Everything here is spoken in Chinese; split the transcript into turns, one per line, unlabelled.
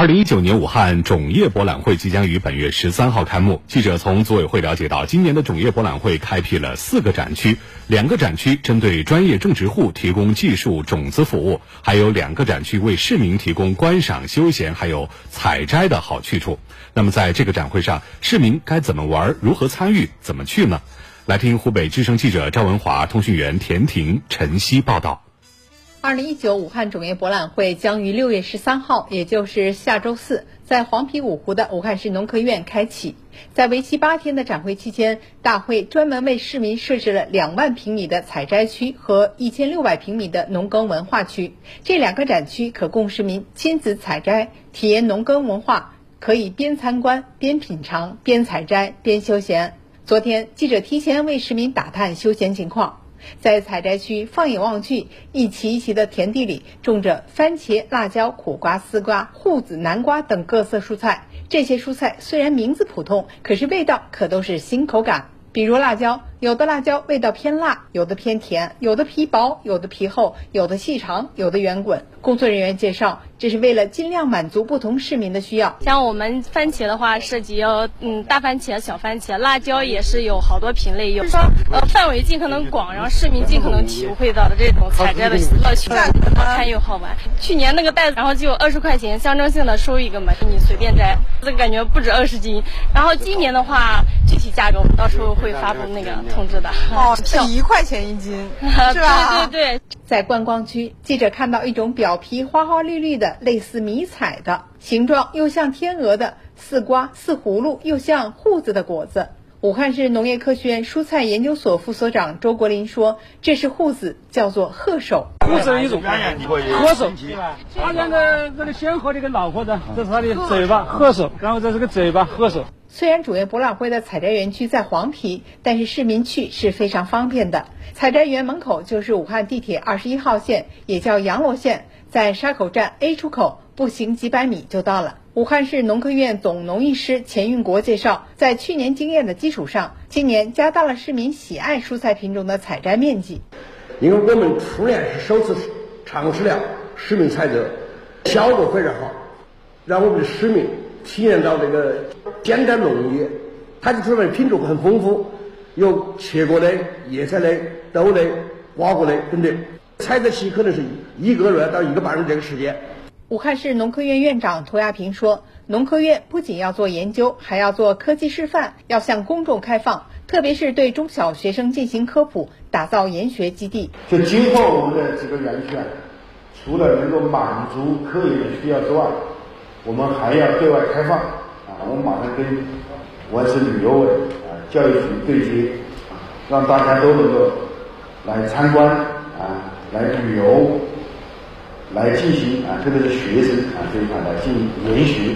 二零一九年武汉种业博览会即将于本月十三号开幕。记者从组委会了解到，今年的种业博览会开辟了四个展区，两个展区针对专业种植户提供技术种子服务，还有两个展区为市民提供观赏、休闲还有采摘的好去处。那么，在这个展会上，市民该怎么玩？如何参与？怎么去呢？来听湖北之声记者赵文华、通讯员田婷、陈曦报道。
二零一九武汉种业博览会将于六月十三号，也就是下周四，在黄陂五湖的武汉市农科院开启。在为期八天的展会期间，大会专门为市民设置了两万平米的采摘区和一千六百平米的农耕文化区。这两个展区可供市民亲自采摘、体验农耕文化，可以边参观边品尝、边采摘边休闲。昨天，记者提前为市民打探休闲情况。在采摘区，放眼望去，一齐一齐的田地里种着番茄、辣椒、苦瓜、丝瓜、瓠子、南瓜等各色蔬菜。这些蔬菜虽然名字普通，可是味道可都是新口感。比如辣椒，有的辣椒味道偏辣，有的偏甜，有的皮薄，有的皮厚，有的细长，有的圆滚。工作人员介绍，这是为了尽量满足不同市民的需要。
像我们番茄的话，涉及嗯大番茄、小番茄，辣椒也是有好多品类，有说呃范围尽可能广，让市民尽可能体会到的这种采摘的乐趣，好看又好玩。去年那个袋子，然后就二十块钱，象征性的收一个嘛，你随便摘，这感觉不止二十斤。然后今年的话。具体价格我们到时候会发布那个通知的。
哦，是一块钱一斤，是
吧？对对对。
在观光区，记者看到一种表皮花花绿绿的，类似迷彩的，形状又像天鹅的，似瓜似葫芦又像瓠子的果子。武汉市农业科学院蔬菜研究所副所长周国林说：“这是瓠子，叫做鹤首。
瓠子的一种鹤首，它那个这个先河这个脑壳的，这是它的嘴巴鹤首，然后这是个嘴巴鹤首。”
虽然主业博览会的采摘园区在黄陂，但是市民去是非常方便的。采摘园门口就是武汉地铁二十一号线，也叫阳罗线，在沙口站 A 出口，步行几百米就到了。武汉市农科院总农艺师钱运国介绍，在去年经验的基础上，今年加大了市民喜爱蔬菜品种的采摘面积。
因为我们去年是首次尝试了市民采摘，效果非常好，让我们的市民。体验到这个简单农业，它的出来品种很丰富，有切果类、叶菜类、豆类、瓜果类等等。采摘期可能是一个月到一个半月这个时间。
武汉市农科院院长涂亚平说：“农科院不仅要做研究，还要做科技示范，要向公众开放，特别是对中小学生进行科普，打造研学基地。
就今后我们的几个园区啊，除了能够满足科研需要之外，我们还要对外开放啊！我们马上跟武汉市旅游委啊、教育局对接，让大家都能够来参观啊、来旅游、来进行啊，特别是学生啊这一块来进行研学。